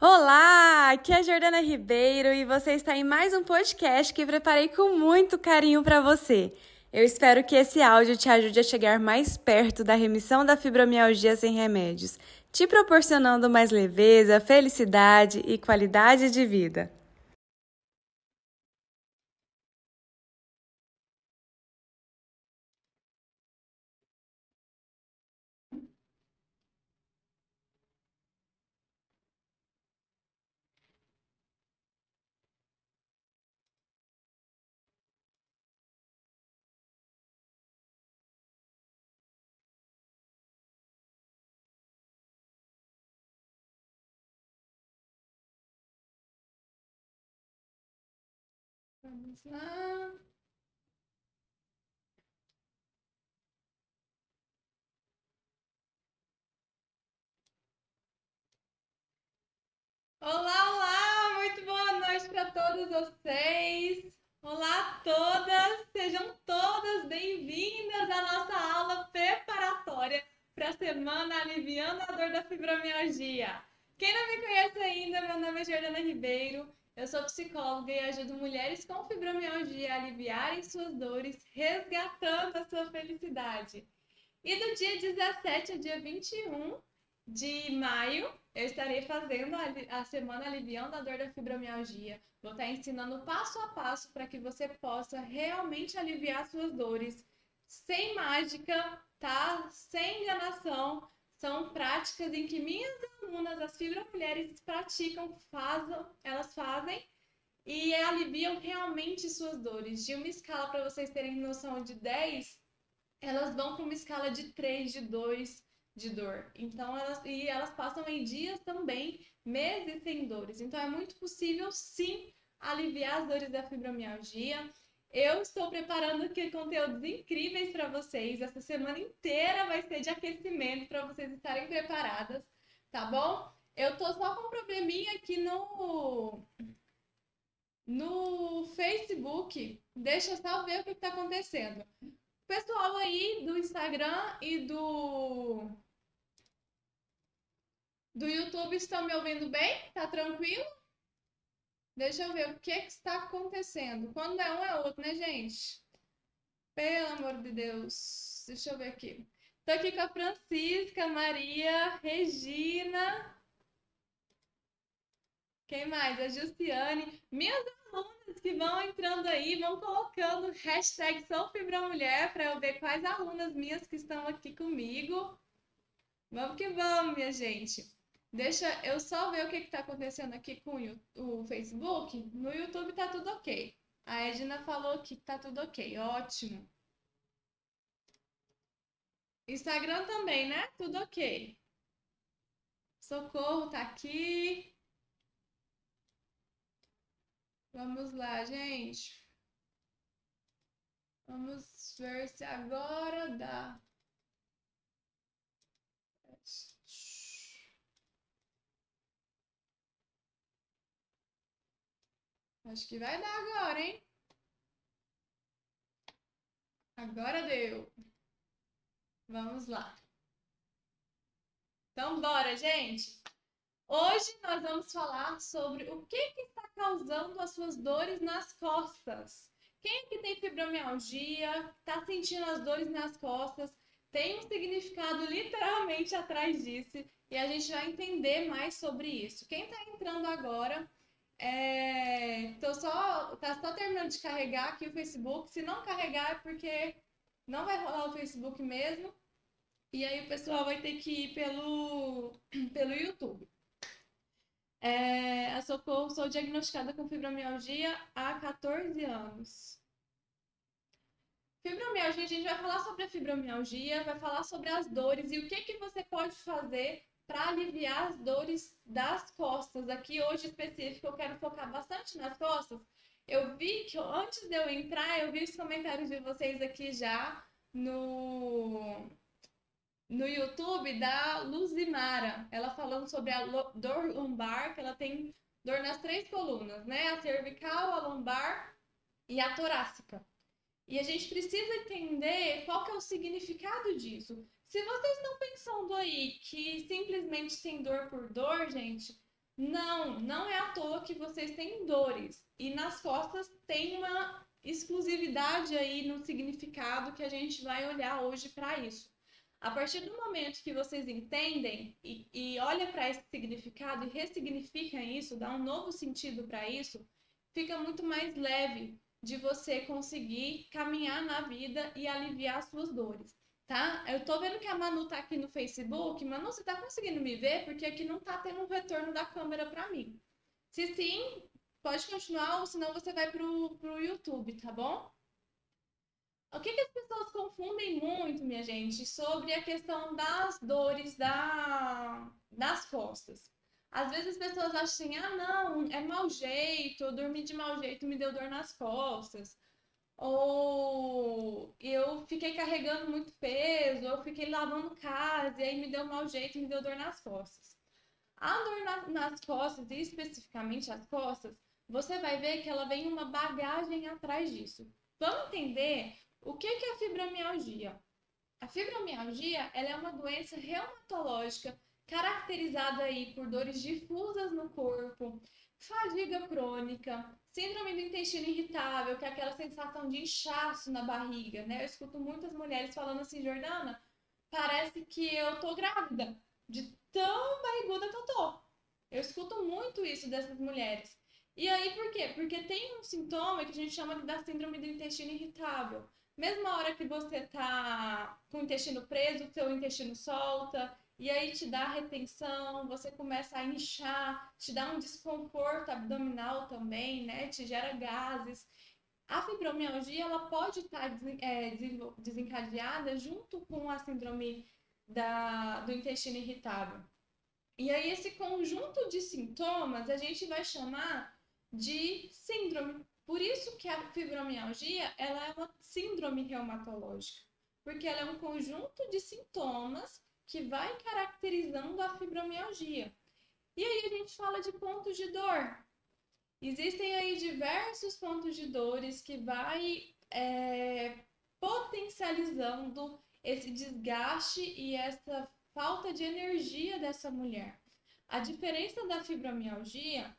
Olá, aqui é a Jordana Ribeiro e você está em mais um podcast que preparei com muito carinho para você. Eu espero que esse áudio te ajude a chegar mais perto da remissão da fibromialgia sem remédios, te proporcionando mais leveza, felicidade e qualidade de vida. Olá, olá! Muito boa noite para todos vocês. Olá a todas! Sejam todas bem-vindas à nossa aula preparatória para a semana Aliviando a Dor da Fibromialgia. Quem não me conhece ainda, meu nome é Jordana Ribeiro. Eu sou psicóloga e ajudo mulheres com fibromialgia a aliviarem suas dores, resgatando a sua felicidade. E do dia 17 ao dia 21 de maio, eu estarei fazendo a, semana aliviando a dor da fibromialgia. Vou estar ensinando passo a passo para que você possa realmente aliviar suas dores, sem mágica, tá? Sem enganação, são práticas em que minhas alunas, as fibromulheres, praticam, fazem, elas fazem e aliviam realmente suas dores. De uma escala, para vocês terem noção, de 10, elas vão para uma escala de 3, de 2 de dor. Então, elas, e elas passam em dias também, meses sem dores. Então, é muito possível, sim, aliviar as dores da fibromialgia. Eu estou preparando aqui conteúdos incríveis para vocês. Essa semana inteira vai ser de aquecimento para vocês estarem preparadas, tá bom? Eu tô só com um probleminha aqui no no Facebook. Deixa eu só ver o que está acontecendo. Pessoal aí do Instagram e do do YouTube estão me ouvindo bem? Tá tranquilo? Deixa eu ver o que, que está acontecendo. Quando é um, é outro, né, gente? Pelo amor de Deus. Deixa eu ver aqui. Tô aqui com a Francisca, Maria, Regina. Quem mais? A Justiane. Minhas alunas que vão entrando aí, vão colocando hashtag Sou para eu ver quais alunas minhas que estão aqui comigo. Vamos que vamos, minha gente. Deixa eu só ver o que está acontecendo aqui com o, Facebook. No YouTube tá tudo ok. A Edna falou que tá tudo ok. Ótimo. Instagram também, né? Tudo ok. Socorro tá aqui. Vamos lá, gente. Vamos ver se agora dá. Acho que vai dar agora, hein? Agora deu. Vamos lá. Então, bora, gente! Hoje nós vamos falar sobre o que, que está causando as suas dores nas costas. Quem que tem fibromialgia, está sentindo as dores nas costas, tem um significado literalmente atrás disso e a gente vai entender mais sobre isso. Quem está entrando agora, é, tô só, tá só terminando de carregar aqui o Facebook. Se não carregar é porque não vai rolar o Facebook mesmo. E aí o pessoal vai ter que ir pelo, pelo YouTube. É, a Socorro, sou diagnosticada com fibromialgia há 14 anos. Fibromialgia, a gente vai falar sobre a fibromialgia, vai falar sobre as dores e o que, que você pode fazer para aliviar as dores das costas. Aqui hoje específico eu quero focar bastante nas costas. Eu vi que antes de eu entrar, eu vi os comentários de vocês aqui já no no YouTube da Luzimara, ela falando sobre a dor lombar, que ela tem dor nas três colunas, né? A cervical, a lombar e a torácica. E a gente precisa entender qual que é o significado disso. Se vocês estão pensando aí que simplesmente sem dor por dor, gente, Não, não é à toa que vocês têm dores. E nas costas tem uma exclusividade aí no significado que a gente vai olhar hoje para isso. A partir do momento que vocês entendem e, e olham para esse significado e ressignificam isso, dá um novo sentido para isso, fica muito mais leve de você conseguir caminhar na vida e aliviar suas dores, tá? Eu tô vendo que a Manu tá aqui no Facebook. Manu, você tá conseguindo me ver? Porque aqui não tá tendo um retorno da câmera para mim. Se sim, pode continuar, ou senão você vai pro, pro YouTube, tá bom? O que, que as pessoas confundem muito, minha gente, sobre a questão das dores da, das costas? Às vezes as pessoas acham assim, ah, não, é mau jeito, eu dormi de mau jeito, me deu dor nas costas. Ou eu fiquei carregando muito peso, ou eu fiquei lavando casa e aí me deu mau jeito, me deu dor nas costas. A dor na, nas costas, e especificamente as costas, você vai ver que ela vem uma bagagem atrás disso. Vamos entender o que é a fibromialgia? A fibromialgia ela é uma doença reumatológica caracterizada aí por dores difusas no corpo, fadiga crônica, síndrome do intestino irritável, que é aquela sensação de inchaço na barriga, né? Eu escuto muitas mulheres falando assim, Jordana, parece que eu tô grávida, de tão barriguda que eu tô. Eu escuto muito isso dessas mulheres. E aí, por quê? Porque tem um sintoma que a gente chama da síndrome do intestino irritável. Mesma hora que você tá com o intestino preso, seu intestino solta, e aí te dá retenção, você começa a inchar, te dá um desconforto abdominal também, né? Te gera gases. A fibromialgia ela pode estar tá, é, desencadeada junto com a síndrome da, do intestino irritável. E aí esse conjunto de sintomas a gente vai chamar de síndrome. Por isso que a fibromialgia ela é uma síndrome reumatológica, porque ela é um conjunto de sintomas que vai caracterizando a fibromialgia. E aí a gente fala de pontos de dor. Existem aí diversos pontos de dores que vai é, potencializando esse desgaste e essa falta de energia dessa mulher. A diferença da fibromialgia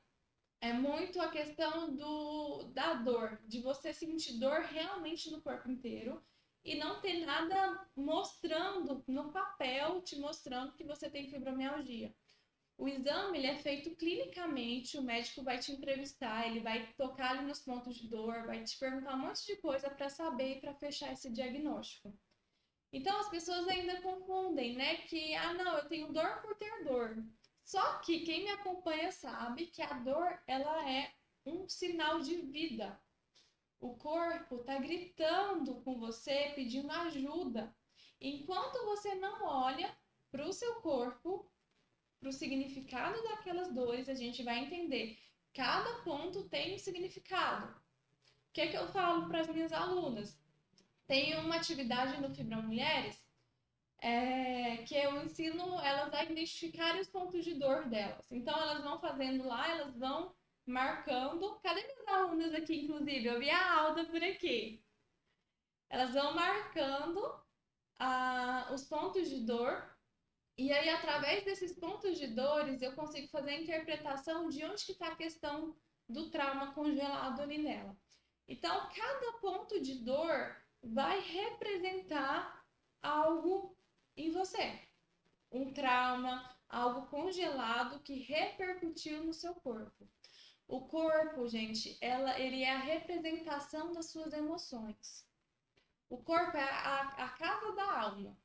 é muito a questão do, da dor, de você sentir dor realmente no corpo inteiro e não ter nada mostrando no papel, te mostrando que você tem fibromialgia. O exame ele é feito clinicamente, o médico vai te entrevistar, ele vai tocar ali nos pontos de dor, vai te perguntar um monte de coisa para saber e para fechar esse diagnóstico. Então as pessoas ainda confundem, né? Que ah, não, eu tenho dor por ter dor. Só que quem me acompanha sabe que a dor ela é um sinal de vida. O corpo está gritando com você, pedindo ajuda. Enquanto você não olha para o seu corpo, para o significado daquelas dores, a gente vai entender. Cada ponto tem um significado. O que, é que eu falo para as minhas alunas? Tem uma atividade no Fibra Mulheres é, que eu ensino elas a identificarem os pontos de dor delas. Então, elas vão fazendo lá, elas vão marcando. Cadê minhas alunas aqui, inclusive? Eu vi a Alda por aqui. Elas vão marcando ah, os pontos de dor. E aí, através desses pontos de dores, eu consigo fazer a interpretação de onde que está a questão do trauma congelado ali nela. Então, cada ponto de dor vai representar algo em você. Um trauma, algo congelado que repercutiu no seu corpo. O corpo, gente, ela, ele é a representação das suas emoções. O corpo é a, a casa da alma.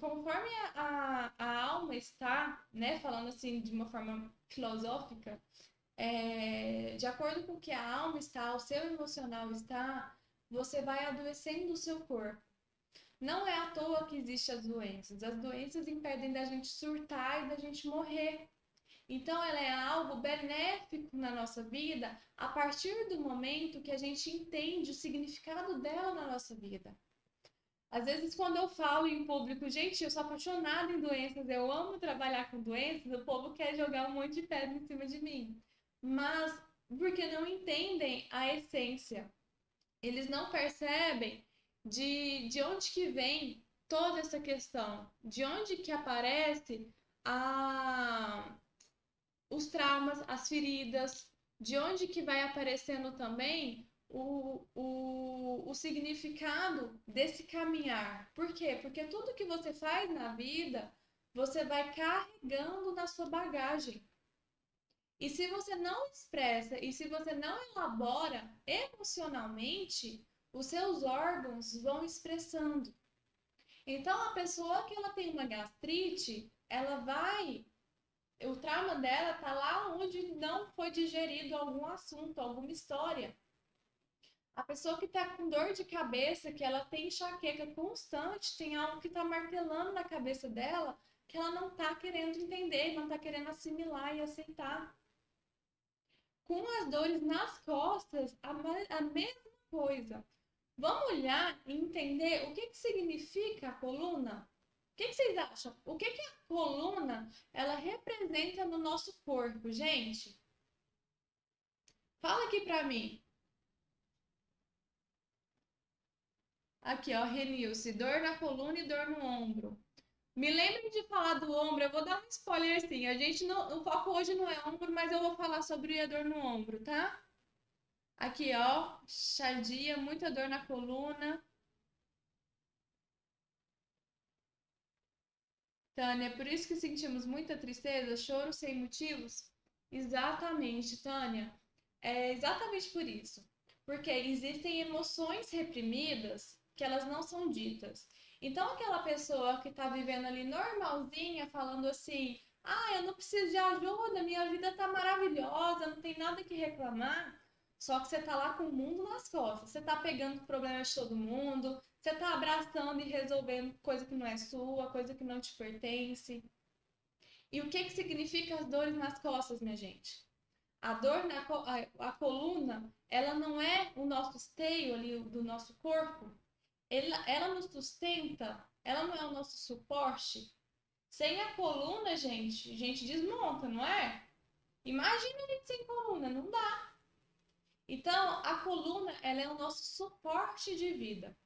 Conforme a, a, a, alma está, né, falando assim de uma forma filosófica, é, de acordo com o que a alma está, o seu emocional está, você vai adoecendo o seu corpo. Não é à toa que existem as doenças. As doenças impedem da gente surtar e da gente morrer. Então, ela é algo benéfico na nossa vida a partir do momento que a gente entende o significado dela na nossa vida. Às vezes, quando eu falo em público, gente, eu sou apaixonada em doenças, eu amo trabalhar com doenças, o povo quer jogar um monte de pedra em cima de mim. Mas porque não entendem a essência. Eles não percebem de, de onde que vem toda essa questão, de onde que aparece a os traumas, as feridas, de onde que vai aparecendo também o, o, o significado desse caminhar. Por quê? Porque tudo que você faz na vida, você vai carregando na sua bagagem. E se você não expressa e se você não elabora emocionalmente, os seus órgãos vão expressando. Então, a pessoa que ela tem uma gastrite, ela vai. O trauma dela tá lá onde não foi digerido algum assunto, alguma história. A pessoa que está com dor de cabeça, que ela tem enxaqueca constante, tem algo que está martelando na cabeça dela, que ela não está querendo entender, não está querendo assimilar e aceitar. Com as dores nas costas, a, a mesma coisa. Vamos olhar e entender o que, que significa a coluna? O que, que vocês acham? O que, que a coluna ela representa no nosso corpo, gente? Fala aqui para mim. Aqui, ó, Renilce, dor na coluna e dor no ombro. Me lembrem de falar do ombro, eu vou dar um spoiler sim. A gente não, o foco hoje não é ombro, mas eu vou falar sobre a dor no ombro, tá? Aqui, ó, chadia, muita dor na coluna. Tânia, por isso que sentimos muita tristeza, choro sem motivos? Exatamente, Tânia. É exatamente por isso. Porque existem emoções reprimidas que elas não são ditas. Então, aquela pessoa que está vivendo ali normalzinha, falando assim: ah, eu não preciso de ajuda, minha vida está maravilhosa, não tem nada que reclamar. Só que você está lá com o mundo nas costas. Você está pegando problemas de todo mundo, você está abraçando e resolvendo coisa que não é sua, coisa que não te pertence. E o que, que significa as dores nas costas, minha gente? A dor na a, a coluna, ela não é o nosso esteio ali do nosso corpo, ela, ela nos sustenta, ela não é o nosso suporte. Sem a coluna, gente, a gente desmonta, não é? Imagina a gente sem coluna, não dá. Então, a coluna, ela é o nosso suporte de vida.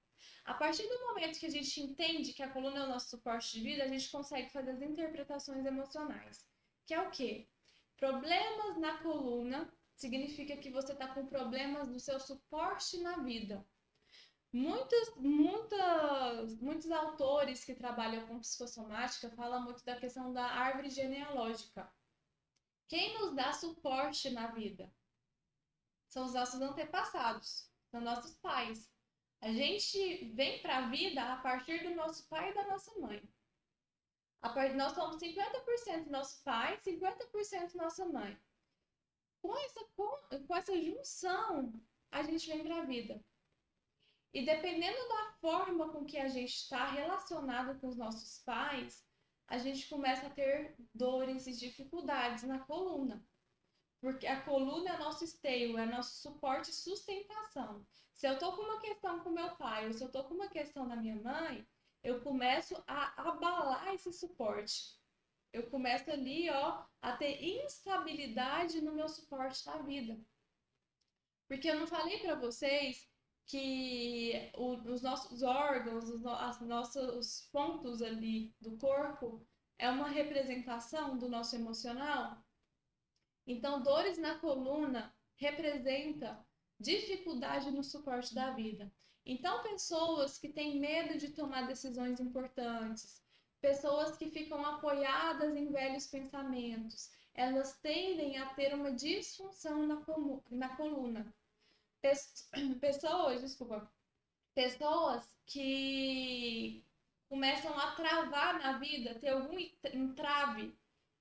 A partir do momento que a gente entende que a coluna é o nosso suporte de vida, a gente consegue fazer as interpretações emocionais. Que é o quê? Problemas na coluna significa que você está com problemas do seu suporte na vida. Muitos, muitas, muitos autores que trabalham com psicossomática falam muito da questão da árvore genealógica. Quem nos dá suporte na vida? São os nossos antepassados, são nossos pais. A gente vem para a vida a partir do nosso pai e da nossa mãe. Part... Nós somos 50% nosso pai, 50% nossa mãe. Com essa, com essa junção, a gente vem para a vida. E dependendo da forma com que a gente está relacionado com os nossos pais, a gente começa a ter dores e dificuldades na coluna. Porque a coluna é nosso esteio, é nosso suporte e sustentação. Se eu tô com uma questão com meu pai, ou se eu tô com uma questão da minha mãe, eu começo a abalar esse suporte. Eu começo ali, ó, a ter instabilidade no meu suporte da vida. Porque eu não falei para vocês que os nossos órgãos, os, as nossos pontos ali do corpo é uma representação do nosso emocional. Então, dores na coluna representa dificuldade no suporte da vida. Então, pessoas que têm medo de tomar decisões importantes, pessoas que ficam apoiadas em velhos pensamentos, elas tendem a ter uma disfunção na, na coluna pessoas, desculpa, pessoas que começam a travar na vida, ter algum entrave,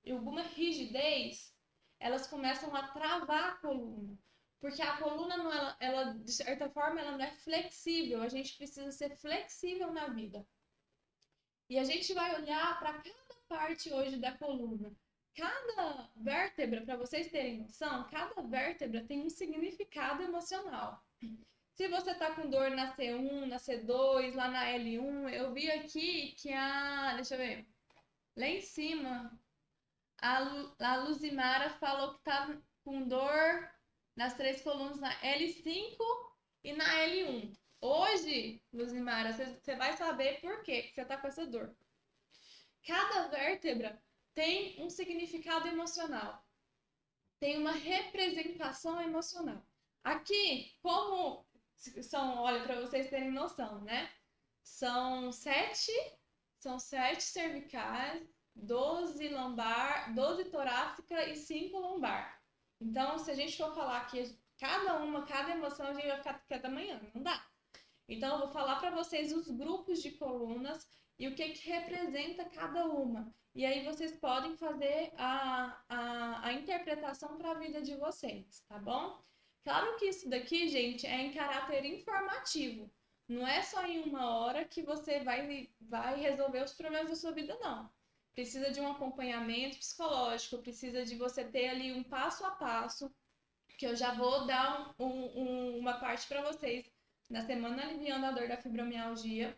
alguma rigidez, elas começam a travar a coluna. Porque a coluna, não, ela, ela, de certa forma, ela não é flexível. A gente precisa ser flexível na vida. E a gente vai olhar para cada parte hoje da coluna cada vértebra, para vocês terem noção, cada vértebra tem um significado emocional. Se você tá com dor na C1, na C2, lá na L1, eu vi aqui que a. Deixa eu ver. Lá em cima, a, a Luzimara falou que tá com dor nas três colunas na L5 e na L1. Hoje, Luzimara, você vai saber por que você tá com essa dor. Cada vértebra tem um significado emocional. tem uma representação emocional. Aqui, como são, olha, para vocês terem noção, né? São sete, são sete cervicais, 12 lombar, 12 torácica e 5 lombar. Então, se a gente for falar aqui cada uma, cada emoção, a gente vai ficar até amanhã, não dá. Então, eu vou falar para vocês os grupos de colunas e o que, que representa cada uma. E aí vocês podem fazer a, a, a interpretação para a vida de vocês, tá bom? Claro que isso daqui, gente, é em caráter informativo. Não é só em uma hora que você vai, vai resolver os problemas da sua vida, não. Precisa de um acompanhamento psicológico, precisa de você ter ali um passo a passo, que eu já vou dar um, um, uma parte para vocês na semana aliviando a dor da fibromialgia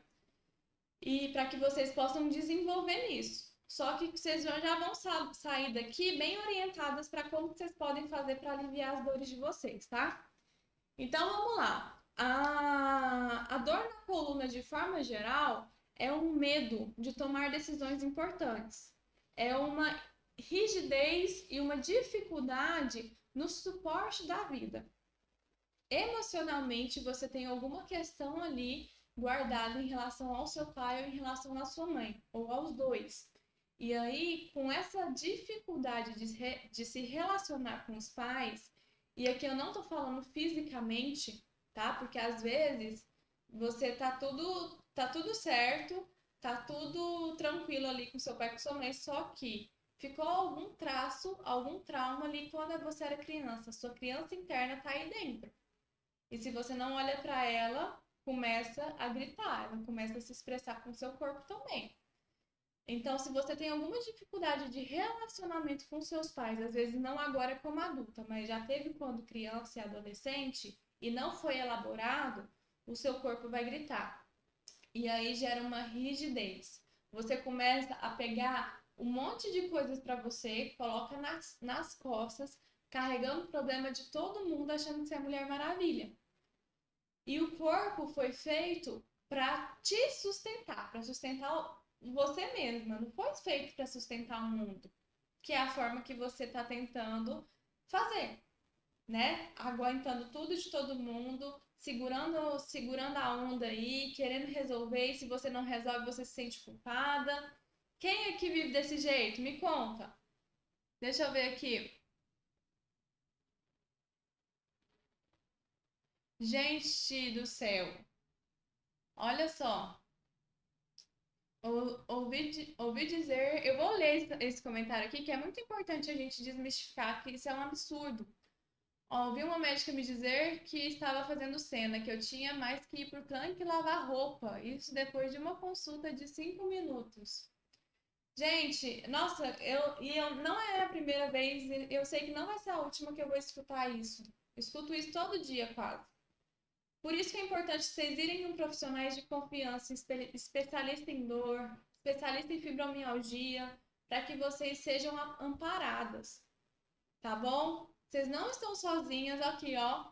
e para que vocês possam desenvolver nisso. Só que vocês já vão sa sair daqui bem orientadas para como vocês podem fazer para aliviar as dores de vocês, tá? Então vamos lá. A, a dor na coluna, de forma geral, é um medo de tomar decisões importantes. É uma rigidez e uma dificuldade no suporte da vida. Emocionalmente, você tem alguma questão ali guardada em relação ao seu pai ou em relação à sua mãe, ou aos dois. E aí, com essa dificuldade de, re, de se relacionar com os pais, e aqui eu não tô falando fisicamente, tá? Porque às vezes você tá tudo, tá tudo certo, tá tudo tranquilo ali com seu pai com sua mãe, só que ficou algum traço, algum trauma ali quando você era criança. Sua criança interna tá aí dentro. E se você não olha para ela, começa a gritar, ela começa a se expressar com seu corpo também. Então, se você tem alguma dificuldade de relacionamento com seus pais, às vezes não agora como adulta, mas já teve quando criança e adolescente e não foi elaborado, o seu corpo vai gritar. E aí gera uma rigidez. Você começa a pegar um monte de coisas para você, coloca nas, nas costas, carregando o problema de todo mundo, achando que você é Mulher Maravilha. E o corpo foi feito para te sustentar, para sustentar você mesma. Não foi feito para sustentar o mundo, que é a forma que você está tentando fazer, né? Aguentando tudo de todo mundo, segurando, segurando a onda aí, querendo resolver. E se você não resolve, você se sente culpada. Quem é que vive desse jeito? Me conta. Deixa eu ver aqui. Gente do céu. Olha só. Ouvi, ouvi dizer, eu vou ler esse, comentário aqui, que é muito importante a gente desmistificar que isso é um absurdo. Ouvi uma médica me dizer que estava fazendo cena, que eu tinha mais que ir pro tanque lavar roupa. Isso depois de uma consulta de cinco minutos. Gente, nossa, eu, e eu não é a primeira vez, eu sei que não vai ser a última que eu vou escutar isso. escuto isso todo dia, quase. Por isso que é importante vocês irem em profissionais de confiança, especialista em dor, especialista em fibromialgia, para que vocês sejam amparadas. Tá bom? Vocês não estão sozinhas aqui, ó.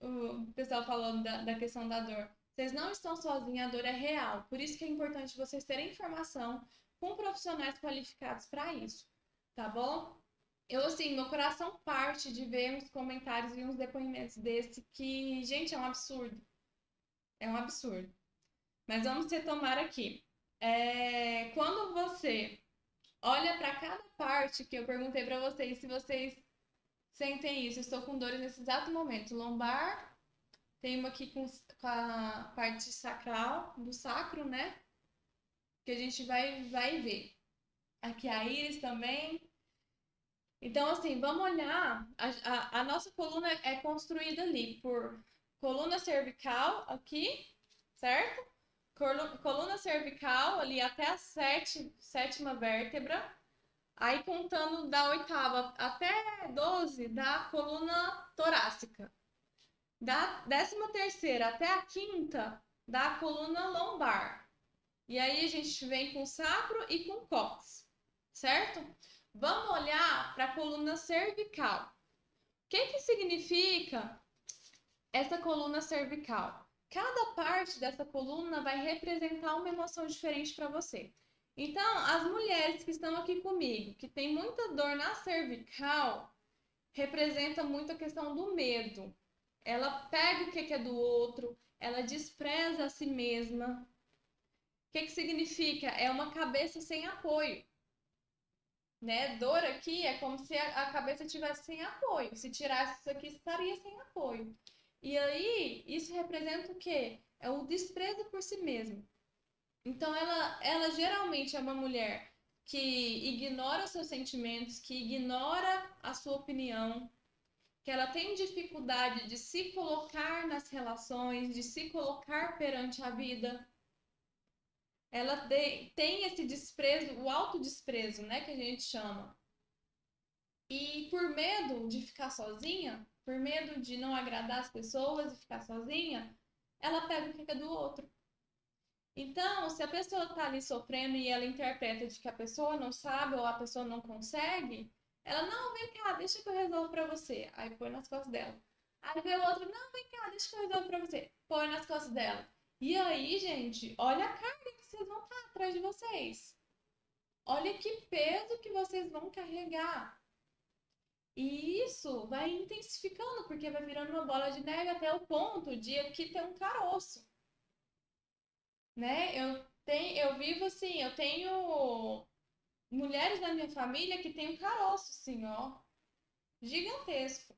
O pessoal falando da, da questão da dor. Vocês não estão sozinhas, a dor é real. Por isso que é importante vocês terem informação com profissionais qualificados para isso. Tá bom? eu, assim, meu coração parte de ver uns comentários e uns depoimentos desse que, gente, é um absurdo. É um absurdo. Mas vamos retomar aqui. É, quando você olha para cada parte que eu perguntei para vocês, se vocês sentem isso, estou com dores nesse exato momento. Lombar, tem uma aqui com, com a parte sacral, do sacro, né? Que a gente vai, vai ver. Aqui a íris também, então, assim, vamos olhar. A, a, a, nossa coluna é construída ali por coluna cervical aqui, certo? Coluna cervical ali até a sete, sétima vértebra. Aí contando da oitava até 12 da coluna torácica. Da décima terceira até a quinta da coluna lombar. E aí a gente vem com sacro e com cox, certo? Vamos olhar para a coluna cervical. O que, que significa essa coluna cervical? Cada parte dessa coluna vai representar uma emoção diferente para você. Então, as mulheres que estão aqui comigo, que tem muita dor na cervical, representa muito a questão do medo. Ela pega o que é do outro, ela despreza a si mesma. O que, que significa? É uma cabeça sem apoio. Né? Dor aqui é como se a cabeça tivesse sem apoio. Se tirasse isso aqui, estaria sem apoio. E aí, isso representa o quê? É o desprezo por si mesmo. Então, ela, ela geralmente é uma mulher que ignora seus sentimentos, que ignora a sua opinião, que ela tem dificuldade de se colocar nas relações, de se colocar perante a vida. Ela tem esse desprezo, o autodesprezo, né, que a gente chama. E por medo de ficar sozinha, por medo de não agradar as pessoas e ficar sozinha, ela pega o que é do outro. Então, se a pessoa está ali sofrendo e ela interpreta de que a pessoa não sabe ou a pessoa não consegue, ela, não, vem cá, deixa que eu resolvo pra você. Aí põe nas costas dela. Aí vem o outro, não, vem cá, deixa que eu resolvo pra você. Põe nas costas dela. E aí, gente, olha a carga que vocês vão estar atrás de vocês. Olha que peso que vocês vão carregar. E isso vai intensificando, porque vai virando uma bola de neve até o ponto de aqui ter um caroço. Né? Eu, tenho, eu vivo assim, eu tenho mulheres da minha família que tem um caroço, assim, ó, gigantesco.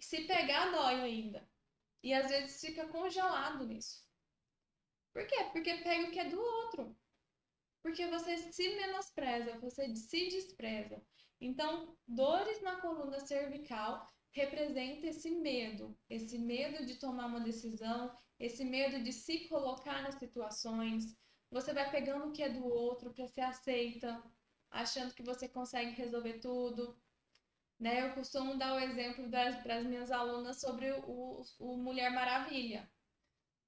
Se pegar, dói ainda. E às vezes fica congelado nisso. Por quê? Porque pega o que é do outro. Porque você se menospreza, você se despreza. Então, dores na coluna cervical representa esse medo, esse medo de tomar uma decisão, esse medo de se colocar nas situações, você vai pegando o que é do outro para ser aceita, achando que você consegue resolver tudo. Né? Eu costumo dar o exemplo para as minhas alunas sobre o, o Mulher Maravilha.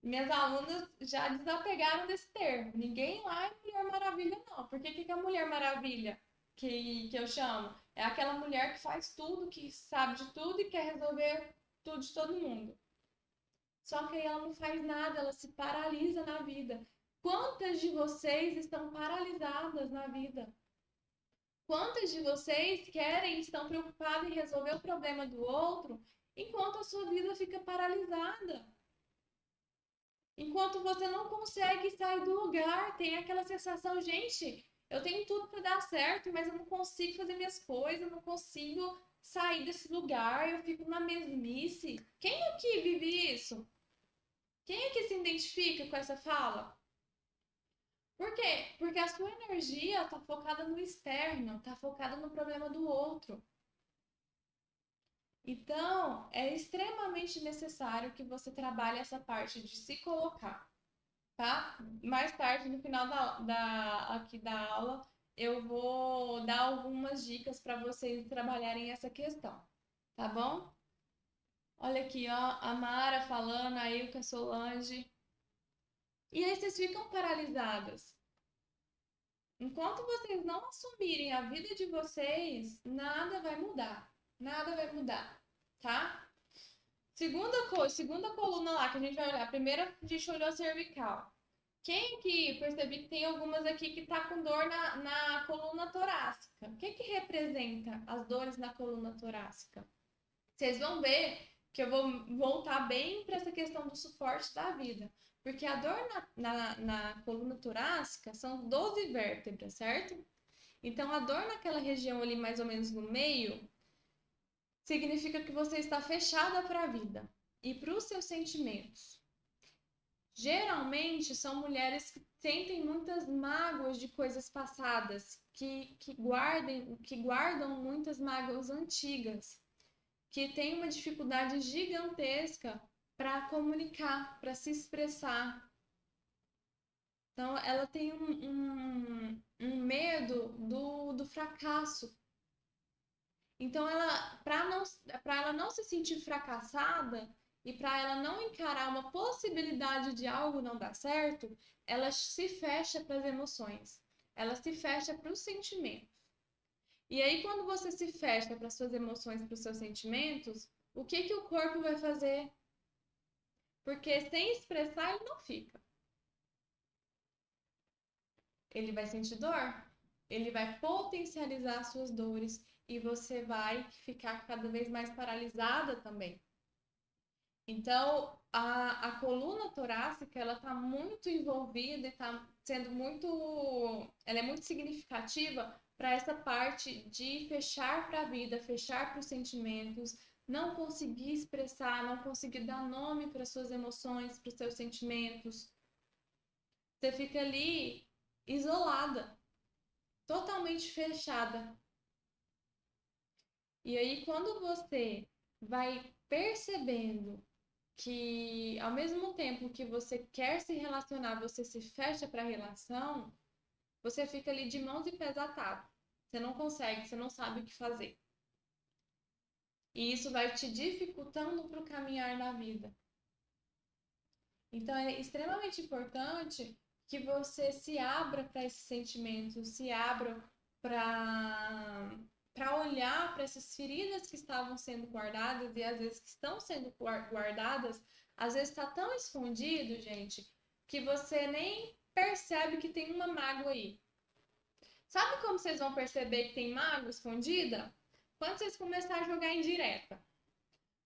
Minhas alunas já desapegaram desse termo. Ninguém lá é Mulher Maravilha, não. Porque o que, que é Mulher Maravilha que, que eu chamo? É aquela mulher que faz tudo, que sabe de tudo e quer resolver tudo de todo mundo. Só que aí ela não faz nada, ela se paralisa na vida. Quantas de vocês estão paralisadas na vida? Quantas de vocês querem, estão preocupadas em resolver o problema do outro, enquanto a sua vida fica paralisada? Enquanto você não consegue sair do lugar, tem aquela sensação, gente, eu tenho tudo para dar certo, mas eu não consigo fazer minhas coisas, eu não consigo sair desse lugar, eu fico na mesmice. Quem aqui vive isso? Quem aqui se identifica com essa fala? Por quê? Porque a sua energia está focada no externo, está focada no problema do outro. Então, é extremamente necessário que você trabalhe essa parte de se colocar, tá? Mais tarde, no final da, da, aqui da aula, eu vou dar algumas dicas para vocês trabalharem essa questão, tá bom? Olha aqui, ó, a Mara falando, a Ilka Solange. E aí vocês ficam paralisadas. Enquanto vocês não assumirem a vida de vocês, nada vai mudar. Nada vai mudar, tá? Segunda segunda coluna lá que a gente vai olhar. Primeira, a gente olhou a cervical. Quem que percebi que tem algumas aqui que tá com dor na, na coluna torácica? O que que representa as dores na coluna torácica? Vocês vão ver que eu vou voltar bem para essa questão do suporte da vida. Porque a dor na, na, na coluna torácica são 12 vértebras, certo? Então, a dor naquela região ali, mais ou menos no meio, significa que você está fechada para a vida e para os seus sentimentos. Geralmente são mulheres que sentem muitas mágoas de coisas passadas, que, que, guardem, que guardam muitas mágoas antigas, que têm uma dificuldade gigantesca para comunicar, para se expressar. Então, ela tem um, um, um medo do, do fracasso. Então, ela, para não, ela não se sentir fracassada e para ela não encarar uma possibilidade de algo não dar certo, ela se fecha para as emoções. Ela se fecha para os sentimentos. E aí, quando você se fecha para as suas emoções, para os seus sentimentos, o que, que o corpo vai fazer? Porque sem expressar, ele não fica. Ele vai sentir dor, ele vai potencializar suas dores e você vai ficar cada vez mais paralisada também. Então, a, a coluna torácica, ela está muito envolvida e está sendo muito... Ela é muito significativa para essa parte de fechar para a vida, fechar para os sentimentos, não conseguir expressar, não conseguir dar nome para suas emoções, para os seus sentimentos. Você fica ali isolada, totalmente fechada. E aí, quando você vai percebendo que, ao mesmo tempo que você quer se relacionar, você se fecha para a relação, você fica ali de mãos e pés atados. Você não consegue, você não sabe o que fazer. E isso vai te dificultando para o caminhar na vida. Então é extremamente importante que você se abra para esses sentimentos, se abra para para olhar para essas feridas que estavam sendo guardadas e às vezes que estão sendo guardadas, às vezes está tão escondido, gente, que você nem percebe que tem uma mágoa aí. Sabe como vocês vão perceber que tem mágoa escondida? Quando vocês começarem a jogar indireta.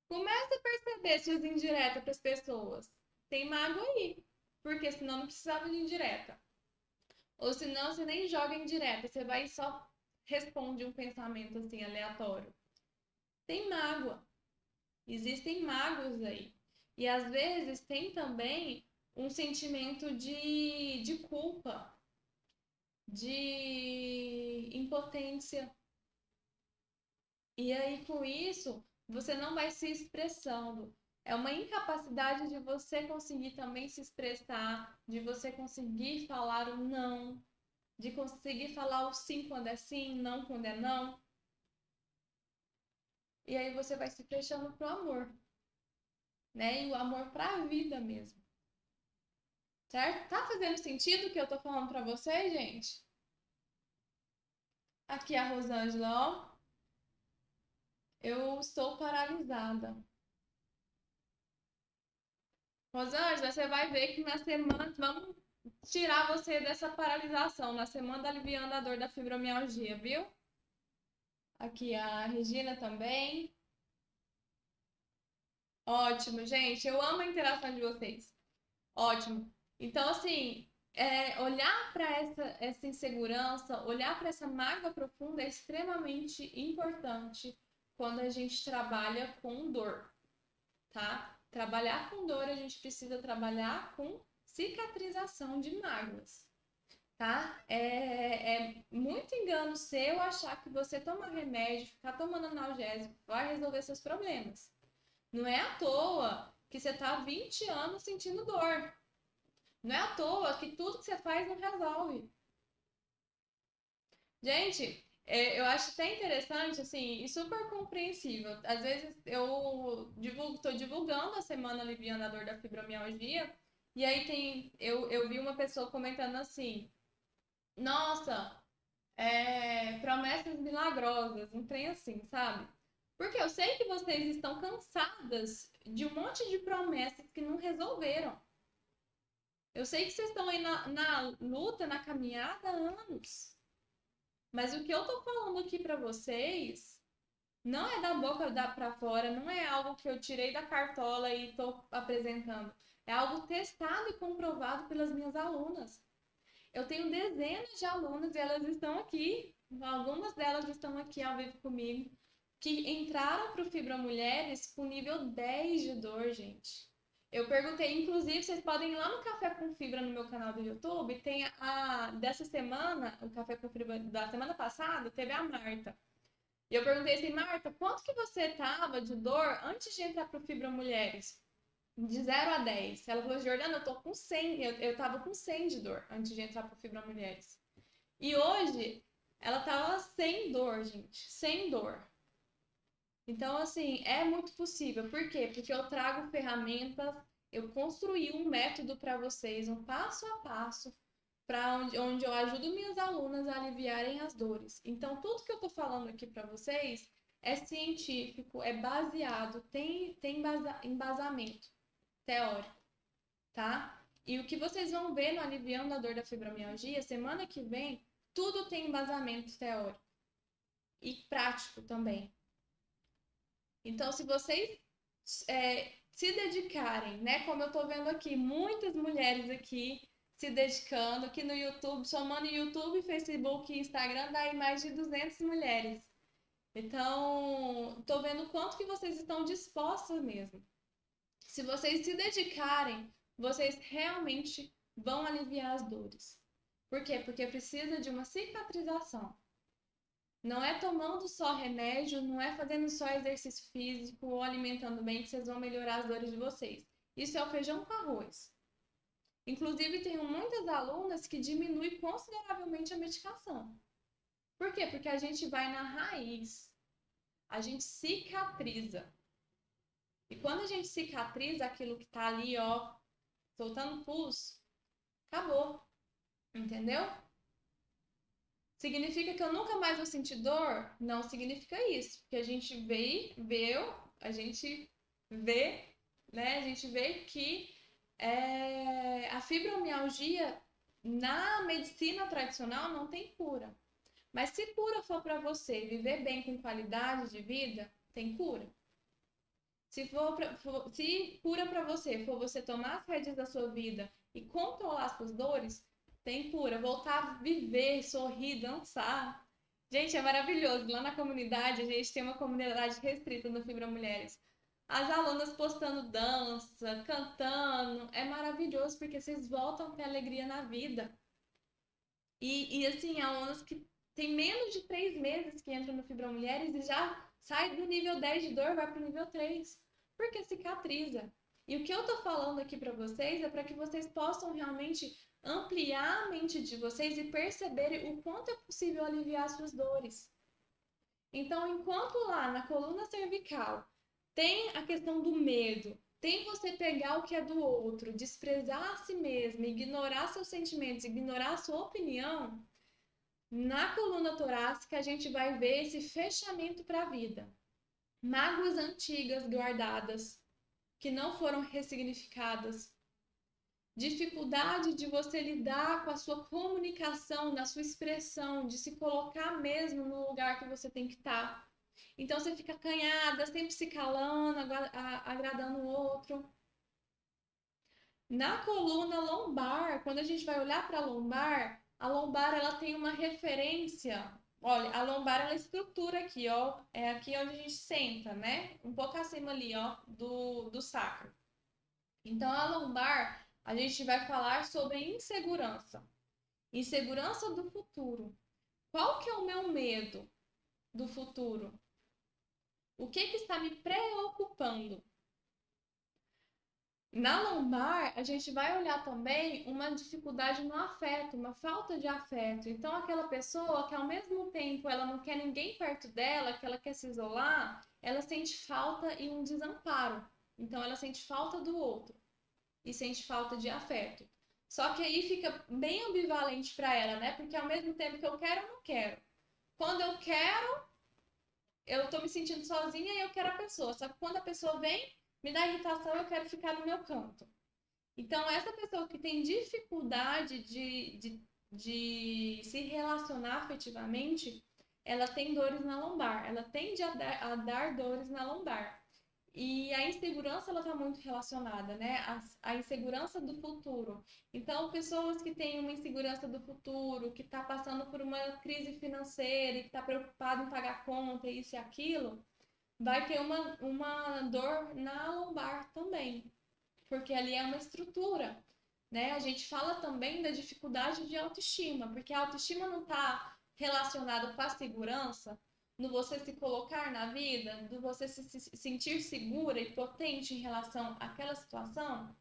Começa a perceber suas indiretas para as pessoas. Tem mágoa aí. Porque senão não precisava de indireta. Ou senão você nem joga indireta. Você vai e só responde um pensamento assim aleatório. Tem mágoa. Existem mágoas aí. E às vezes tem também um sentimento de, de culpa, de impotência. E aí, com isso, você não vai se expressando. É uma incapacidade de você conseguir também se expressar, de você conseguir falar o não, de conseguir falar o sim quando é sim, não quando é não. E aí você vai se fechando pro amor. Né? E o amor para a vida mesmo. Certo? Tá fazendo sentido o que eu tô falando para vocês, gente? Aqui a Rosângela, ó. Eu estou paralisada. Rosângela, você vai ver que na semana vamos tirar você dessa paralisação na semana aliviando a dor da fibromialgia, viu? Aqui a Regina também. Ótimo, gente. Eu amo a interação de vocês. Ótimo. Então, assim, é, olhar para essa, essa insegurança, olhar para essa mágoa profunda é extremamente importante quando a gente trabalha com dor, tá? Trabalhar com dor, a gente precisa trabalhar com cicatrização de mágoas, tá? É, é muito engano seu achar que você tomar remédio, ficar tomando analgésico, vai resolver seus problemas. Não é à toa que você tá 20 anos sentindo dor. Não é à toa que tudo que você faz não resolve. Gente, é, eu acho até interessante, assim, e super compreensível. Às vezes eu divulgo, tô divulgando a semana aliviando a dor da fibromialgia, e aí tem, eu, eu vi uma pessoa comentando assim, nossa, é, promessas milagrosas, um trem assim, sabe? Porque eu sei que vocês estão cansadas de um monte de promessas que não resolveram. Eu sei que vocês estão aí na, na luta, na caminhada há anos. Mas o que eu tô falando aqui para vocês não é da boca da para fora, não é algo que eu tirei da cartola e tô apresentando. É algo testado e comprovado pelas minhas alunas. Eu tenho dezenas de alunas e elas estão aqui, algumas delas estão aqui ao vivo comigo, que entraram para o Fibra Mulheres com nível 10 de dor, gente. Eu perguntei, inclusive, vocês podem ir lá no Café com Fibra no meu canal do YouTube. Tem a dessa semana, o Café com Fibra da semana passada, teve a Marta. E eu perguntei assim, Marta, quanto que você tava de dor antes de entrar pro Fibra Mulheres? De 0 a 10. Ela falou, Jordana, eu tô com 100. Eu, eu tava com 100 de dor antes de entrar pro Fibra Mulheres. E hoje, ela tava sem dor, gente. Sem dor. Então, assim, é muito possível. Por quê? Porque eu trago ferramentas, eu construí um método para vocês, um passo a passo, para onde, onde eu ajudo minhas alunas a aliviarem as dores. Então, tudo que eu estou falando aqui para vocês é científico, é baseado, tem, tem embasamento teórico, tá? E o que vocês vão ver no Aliviando a Dor da Fibromialgia, semana que vem, tudo tem embasamento teórico. e prático também. Então, se vocês é, se dedicarem, né? Como eu tô vendo aqui, muitas mulheres aqui se dedicando, aqui no YouTube, somando YouTube, Facebook e Instagram, dá aí mais de 200 mulheres. Então, tô vendo quanto que vocês estão dispostas mesmo. Se vocês se dedicarem, vocês realmente vão aliviar as dores. Por quê? Porque precisa de uma cicatrização. Não é tomando só remédio, não é fazendo só exercício físico ou alimentando bem que vocês vão melhorar as dores de vocês. Isso é o feijão com arroz. Inclusive, tenho muitas alunas que diminuem consideravelmente a medicação. Por quê? Porque a gente vai na raiz, a gente cicatriza. E quando a gente cicatriza aquilo que tá ali, ó, soltando pus, acabou. Entendeu? Significa que eu nunca mais vou sentir dor? Não significa isso, porque a gente vê, vê, a gente vê, né? A gente vê que é, a fibromialgia na medicina tradicional não tem cura. Mas se cura for para você viver bem com qualidade de vida, tem cura. Se, for pra, for, se cura para você for você tomar as rédeas da sua vida e controlar as suas dores, tem cura. Voltar a viver, sorrir, dançar. Gente, é maravilhoso. Lá na comunidade, a gente tem uma comunidade restrita no Fibra Mulheres. As alunas postando dança, cantando. É maravilhoso porque vocês voltam ter alegria na vida. E, e assim, alunas que tem menos de três meses que entram no Fibra Mulheres e já sai do nível 10 de dor, vai para o nível 3. Porque cicatriza. E o que eu tô falando aqui para vocês é para que vocês possam realmente ampliar a mente de vocês e perceberem o quanto é possível aliviar suas dores. Então, enquanto lá na coluna cervical tem a questão do medo, tem você pegar o que é do outro, desprezar a si mesmo, ignorar seus sentimentos, ignorar sua opinião, na coluna torácica a gente vai ver esse fechamento para a vida. Mágoas antigas guardadas, que não foram ressignificadas, dificuldade de você lidar com a sua comunicação, na sua expressão, de se colocar mesmo no lugar que você tem que estar. Tá. Então você fica acanhada, sempre se calando, agradando o outro. Na coluna lombar, quando a gente vai olhar para a lombar, a lombar ela tem uma referência. Olha, a lombar ela é estrutura aqui, ó, é aqui onde a gente senta, né? Um pouco acima ali, ó, do, do sacro. Então a lombar a gente vai falar sobre insegurança. Insegurança do futuro. Qual que é o meu medo do futuro? O que, que está me preocupando? Na lombar, a gente vai olhar também uma dificuldade no afeto, uma falta de afeto. Então, aquela pessoa que ao mesmo tempo ela não quer ninguém perto dela, que ela quer se isolar, ela sente falta e um desamparo. Então, ela sente falta do outro e sente falta de afeto. Só que aí fica bem ambivalente para ela, né? Porque ao mesmo tempo que eu quero, eu não quero. Quando eu quero, eu tô me sentindo sozinha e eu quero a pessoa. Só que quando a pessoa vem, me dá irritação, eu quero ficar no meu canto. Então, essa pessoa que tem dificuldade de, de, de se relacionar afetivamente, ela tem dores na lombar. Ela tende a dar, a dar dores na lombar. E a insegurança ela está muito relacionada, né? A, a, insegurança do futuro. Então, pessoas que têm uma insegurança do futuro, que está passando por uma crise financeira e que está preocupado em pagar conta, isso e aquilo, vai ter uma, uma dor na lombar também. Porque ali é uma estrutura. Né? A gente fala também da dificuldade de autoestima, porque a autoestima não está relacionada com a segurança, no você se colocar na vida, do você se, se sentir segura e potente em relação àquela situação,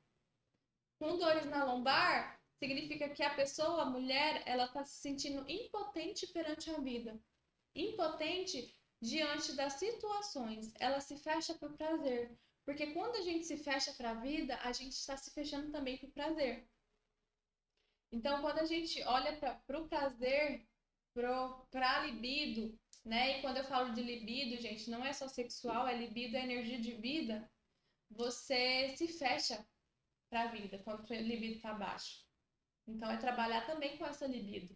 com dores na lombar, significa que a pessoa, a mulher, ela está se sentindo impotente perante a vida. Impotente diante das situações. Ela se fecha por prazer. Porque quando a gente se fecha para a vida, a gente está se fechando também por prazer. Então, quando a gente olha para o prazer, para a libido, né? E quando eu falo de libido, gente, não é só sexual, é libido, é energia de vida. Você se fecha para a vida quando o libido está baixo. Então é trabalhar também com essa libido.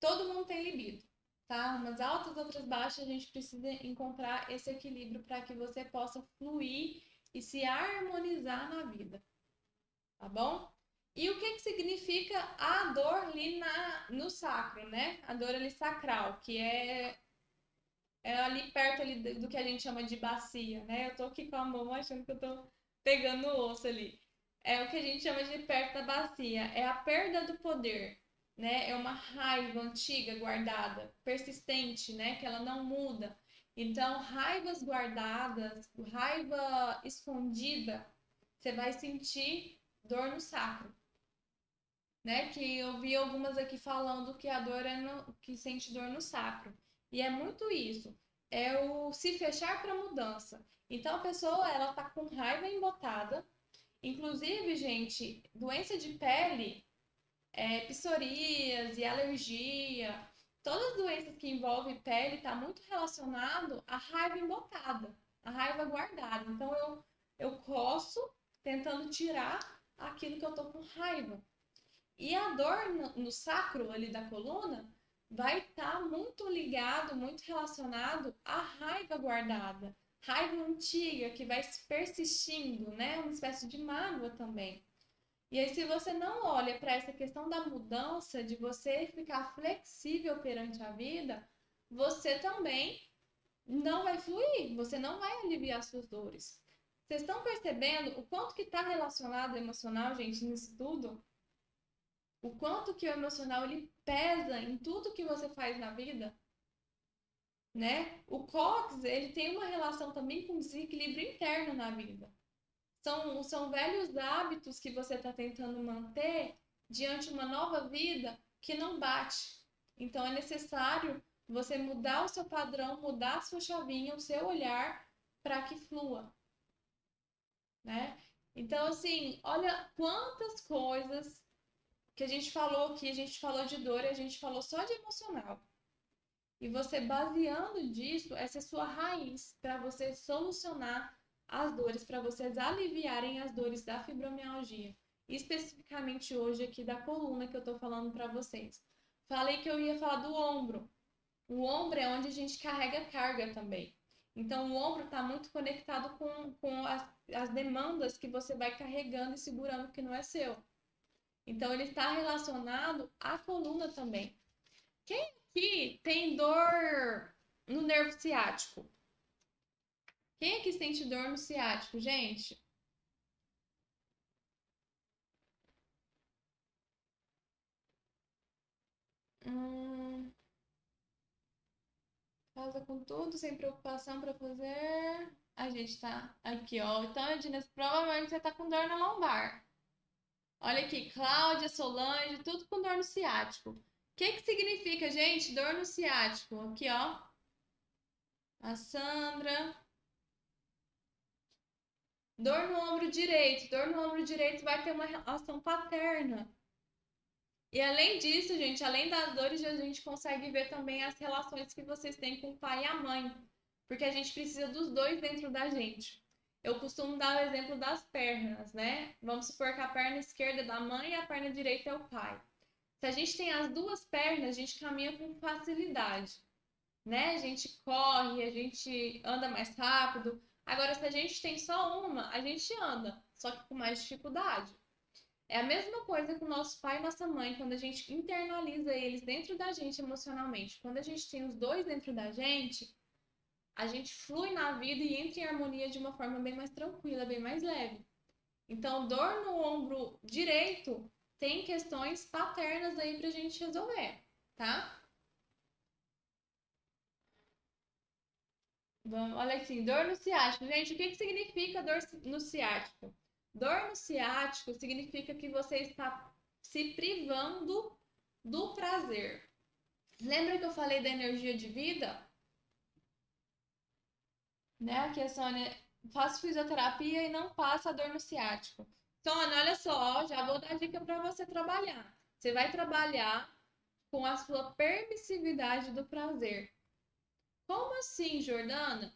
Todo mundo tem libido. tá? Umas altas, outras baixas, a gente precisa encontrar esse equilíbrio para que você possa fluir e se harmonizar na vida. Tá bom? E o que, que significa a dor ali na, no sacro, né? A dor ali sacral, que é, é ali perto ali do que a gente chama de bacia, né? Eu tô aqui com a mão achando que eu tô pegando o osso ali. É o que a gente chama de perto da bacia. É a perda do poder, né? É uma raiva antiga guardada, persistente, né? Que ela não muda. Então, raivas guardadas, raiva escondida, você vai sentir dor no sacro né? Que eu vi algumas aqui falando que a dor é no, que sente dor no sacro. E é muito isso. É o se fechar para mudança. Então a pessoa ela tá com raiva embotada. Inclusive, gente, doença de pele, é, psoríase, alergia, todas as doenças que envolvem pele tá muito relacionado à raiva embotada, à raiva guardada. Então eu eu coço tentando tirar aquilo que eu tô com raiva. E a dor no, no sacro ali da coluna vai estar tá muito ligado, muito relacionado à raiva guardada, raiva antiga que vai persistindo, né? Uma espécie de mágoa também. E aí, se você não olha para essa questão da mudança, de você ficar flexível perante a vida, você também não vai fluir, você não vai aliviar suas dores. Vocês estão percebendo o quanto que está relacionado emocional, gente, nisso tudo? O quanto que o emocional ele pesa em tudo que você faz na vida, né? O COX, ele tem uma relação também com desequilíbrio interno na vida. São, são velhos hábitos que você está tentando manter diante de uma nova vida que não bate. Então é necessário você mudar o seu padrão, mudar a sua chavinha, o seu olhar para que flua, né? Então assim, olha quantas coisas que a gente falou que a gente falou de dor e a gente falou só de emocional. E você baseando disso, essa é sua raiz para você solucionar as dores, para vocês aliviarem as dores da fibromialgia. Especificamente hoje aqui da coluna que eu estou falando para vocês. Falei que eu ia falar do ombro. O ombro é onde a gente carrega carga também. Então, o ombro está muito conectado com, com as, as demandas que você vai carregando e segurando que não é seu. Então, ele está relacionado à coluna também. Quem aqui tem dor no nervo ciático? Quem aqui sente dor no ciático, gente? Hum... Com tudo, sem preocupação para fazer. A gente tá aqui, ó. Então, Edina, provavelmente você tá com dor na lombar. Olha aqui, Cláudia, Solange, tudo com dor no ciático. O que, que significa, gente, dor no ciático? Aqui, ó. A Sandra. Dor no ombro direito. Dor no ombro direito vai ter uma relação paterna. E além disso, gente, além das dores, a gente consegue ver também as relações que vocês têm com o pai e a mãe. Porque a gente precisa dos dois dentro da gente eu costumo dar o exemplo das pernas, né? Vamos supor que a perna esquerda é da mãe e a perna direita é o pai. Se a gente tem as duas pernas, a gente caminha com facilidade, né? A gente corre, a gente anda mais rápido. Agora, se a gente tem só uma, a gente anda, só que com mais dificuldade. É a mesma coisa com nosso pai e nossa mãe, quando a gente internaliza eles dentro da gente emocionalmente. Quando a gente tem os dois dentro da gente, a gente flui na vida e entra em harmonia de uma forma bem mais tranquila, bem mais leve. Então, dor no ombro direito tem questões paternas aí pra gente resolver, tá? Vamos, olha aqui, dor no ciático. Gente, o que, que significa dor no ciático? Dor no ciático significa que você está se privando do prazer. Lembra que eu falei da energia de vida? Né? Aqui a Sônia faço fisioterapia e não passa dor no ciático. Sônia, olha só, já vou dar dica para você trabalhar. Você vai trabalhar com a sua permissividade do prazer. Como assim, Jordana?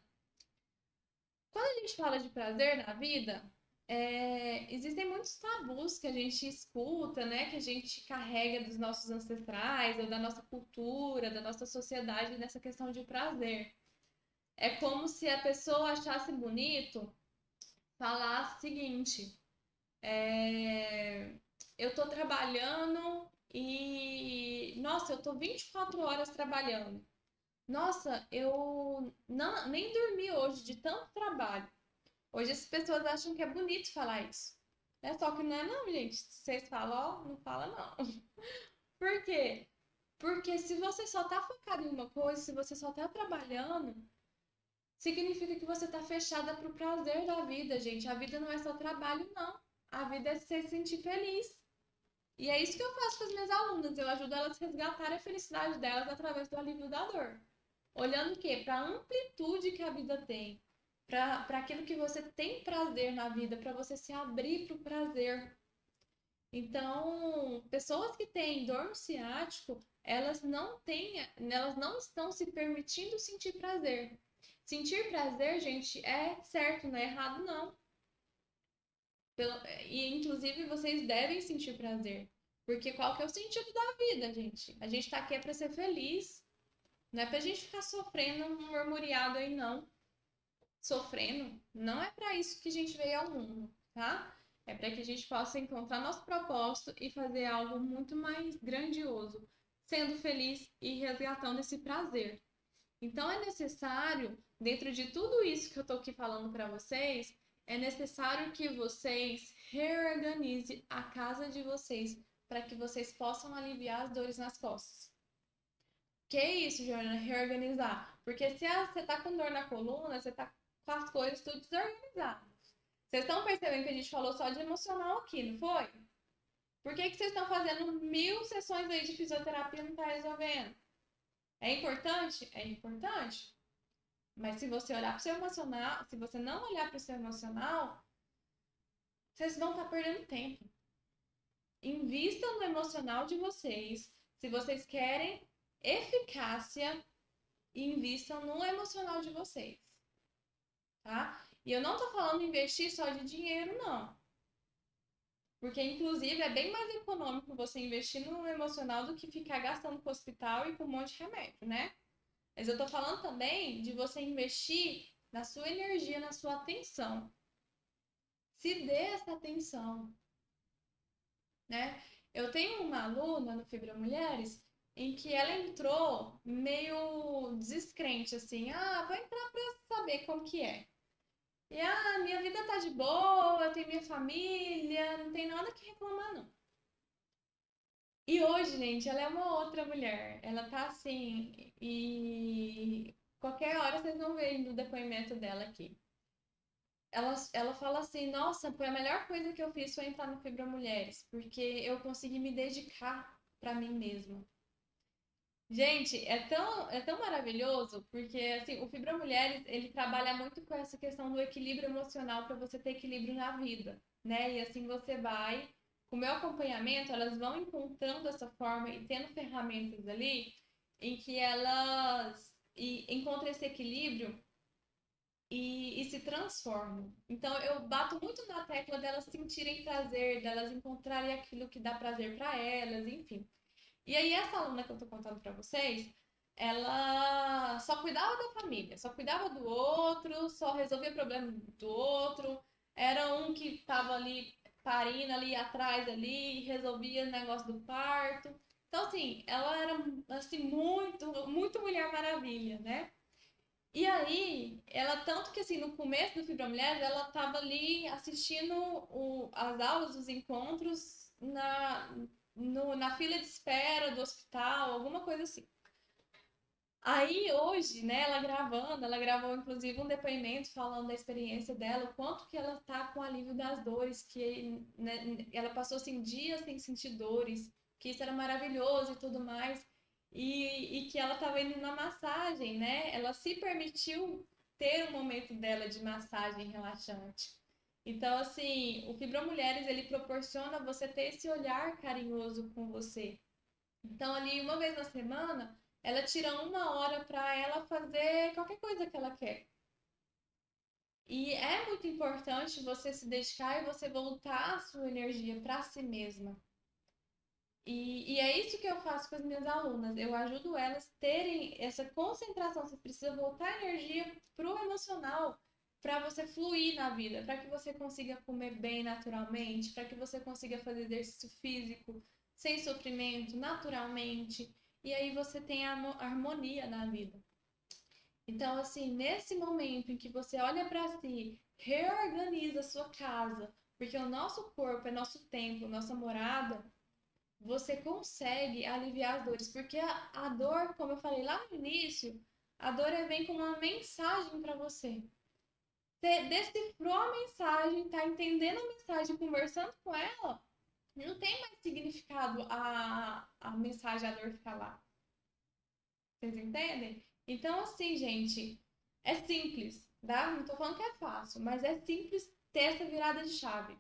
Quando a gente fala de prazer na vida, é, existem muitos tabus que a gente escuta, né? Que a gente carrega dos nossos ancestrais, ou da nossa cultura, da nossa sociedade nessa questão de prazer. É como se a pessoa achasse bonito falar o seguinte: é, eu tô trabalhando e. Nossa, eu tô 24 horas trabalhando. Nossa, eu não, nem dormi hoje de tanto trabalho. Hoje as pessoas acham que é bonito falar isso. Né? Só que não é não, gente. Vocês falam, ó, não fala não. Por quê? Porque se você só tá focado em uma coisa, se você só tá trabalhando, significa que você tá fechada pro prazer da vida, gente. A vida não é só trabalho, não. A vida é se sentir feliz. E é isso que eu faço com as minhas alunas. Eu ajudo elas a resgatar a felicidade delas através do alívio da dor. Olhando o quê? Para a amplitude que a vida tem para aquilo que você tem prazer na vida, para você se abrir para o prazer. Então, pessoas que têm dor no ciático, elas não têm, elas não estão se permitindo sentir prazer. Sentir prazer, gente, é certo, não é errado, não. E, inclusive, vocês devem sentir prazer. Porque qual que é o sentido da vida, gente? A gente tá aqui é para ser feliz. Não é pra gente ficar sofrendo murmuriado aí, não sofrendo, não é para isso que a gente veio ao mundo, tá? É para que a gente possa encontrar nosso propósito e fazer algo muito mais grandioso, sendo feliz e resgatando esse prazer. Então é necessário, dentro de tudo isso que eu tô aqui falando para vocês, é necessário que vocês reorganizem a casa de vocês para que vocês possam aliviar as dores nas costas. Que isso, Joana? Reorganizar. Porque se você tá com dor na coluna, você tá com as coisas tudo desorganizadas. Vocês estão percebendo que a gente falou só de emocional aqui, não foi? Por que, que vocês estão fazendo mil sessões aí de fisioterapia e não está resolvendo? É importante? É importante. Mas se você olhar para o seu emocional, se você não olhar para o seu emocional, vocês vão estar tá perdendo tempo. Invistam no emocional de vocês. Se vocês querem eficácia, invistam no emocional de vocês tá? E eu não tô falando investir só de dinheiro, não. Porque, inclusive, é bem mais econômico você investir no emocional do que ficar gastando com o hospital e com um monte de remédio, né? Mas eu tô falando também de você investir na sua energia, na sua atenção. Se dê essa atenção, né? Eu tenho uma aluna no Fibra Mulheres em que ela entrou meio descrente, assim, ah, vou entrar para saber como que é. E ah, minha vida tá de boa, eu tenho minha família, não tem nada que reclamar, não. E hoje, gente, ela é uma outra mulher. Ela tá assim, e qualquer hora vocês vão ver o depoimento dela aqui. Ela, ela fala assim, nossa, foi a melhor coisa que eu fiz foi entrar no Fibra Mulheres, porque eu consegui me dedicar para mim mesma. Gente, é tão, é tão maravilhoso, porque assim, o Fibra Mulheres, ele trabalha muito com essa questão do equilíbrio emocional para você ter equilíbrio na vida, né? E assim você vai, com o meu acompanhamento, elas vão encontrando essa forma e tendo ferramentas ali em que elas encontram esse equilíbrio e, e, se transformam. Então eu bato muito na tecla delas sentirem prazer, delas encontrarem aquilo que dá prazer para elas, enfim. E aí, essa aluna que eu tô contando para vocês, ela só cuidava da família, só cuidava do outro, só resolvia problema do outro. Era um que tava ali parindo ali atrás ali, resolvia o negócio do parto. Então, assim, ela era, assim, muito, muito Mulher Maravilha, né? E aí, ela, tanto que, assim, no começo do Fibra Mulheres, ela tava ali assistindo o, as aulas, os encontros na, no, na fila de espera do hospital, alguma coisa assim. Aí hoje, né, ela gravando, ela gravou inclusive um depoimento falando da experiência dela, o quanto que ela tá com alívio das dores, que né, ela passou assim dias sem sentir dores, que isso era maravilhoso e tudo mais, e, e que ela estava indo na massagem, né? Ela se permitiu ter um momento dela de massagem relaxante. Então, assim, o Fibra Mulheres, ele proporciona você ter esse olhar carinhoso com você. Então, ali, uma vez na semana, ela tira uma hora para ela fazer qualquer coisa que ela quer. E é muito importante você se dedicar e você voltar a sua energia para si mesma. E, e, é isso que eu faço com as minhas alunas. Eu ajudo elas terem essa concentração. Você precisa voltar a energia pro emocional para você fluir na vida, para que você consiga comer bem naturalmente, para que você consiga fazer exercício físico sem sofrimento, naturalmente. E aí você tem a harmonia na vida. Então, assim, nesse momento em que você olha para si, reorganiza a sua casa, porque o nosso corpo é nosso templo, nossa morada, você consegue aliviar as dores. Porque a, a dor, como eu falei lá no início, a dor vem como uma mensagem para você. Você decifrou a mensagem, tá entendendo a mensagem, conversando com ela, não tem mais significado a, a mensagem, a dor ficar lá. Vocês entendem? Então, assim, gente, é simples, tá? Não tô falando que é fácil, mas é simples ter essa virada de chave,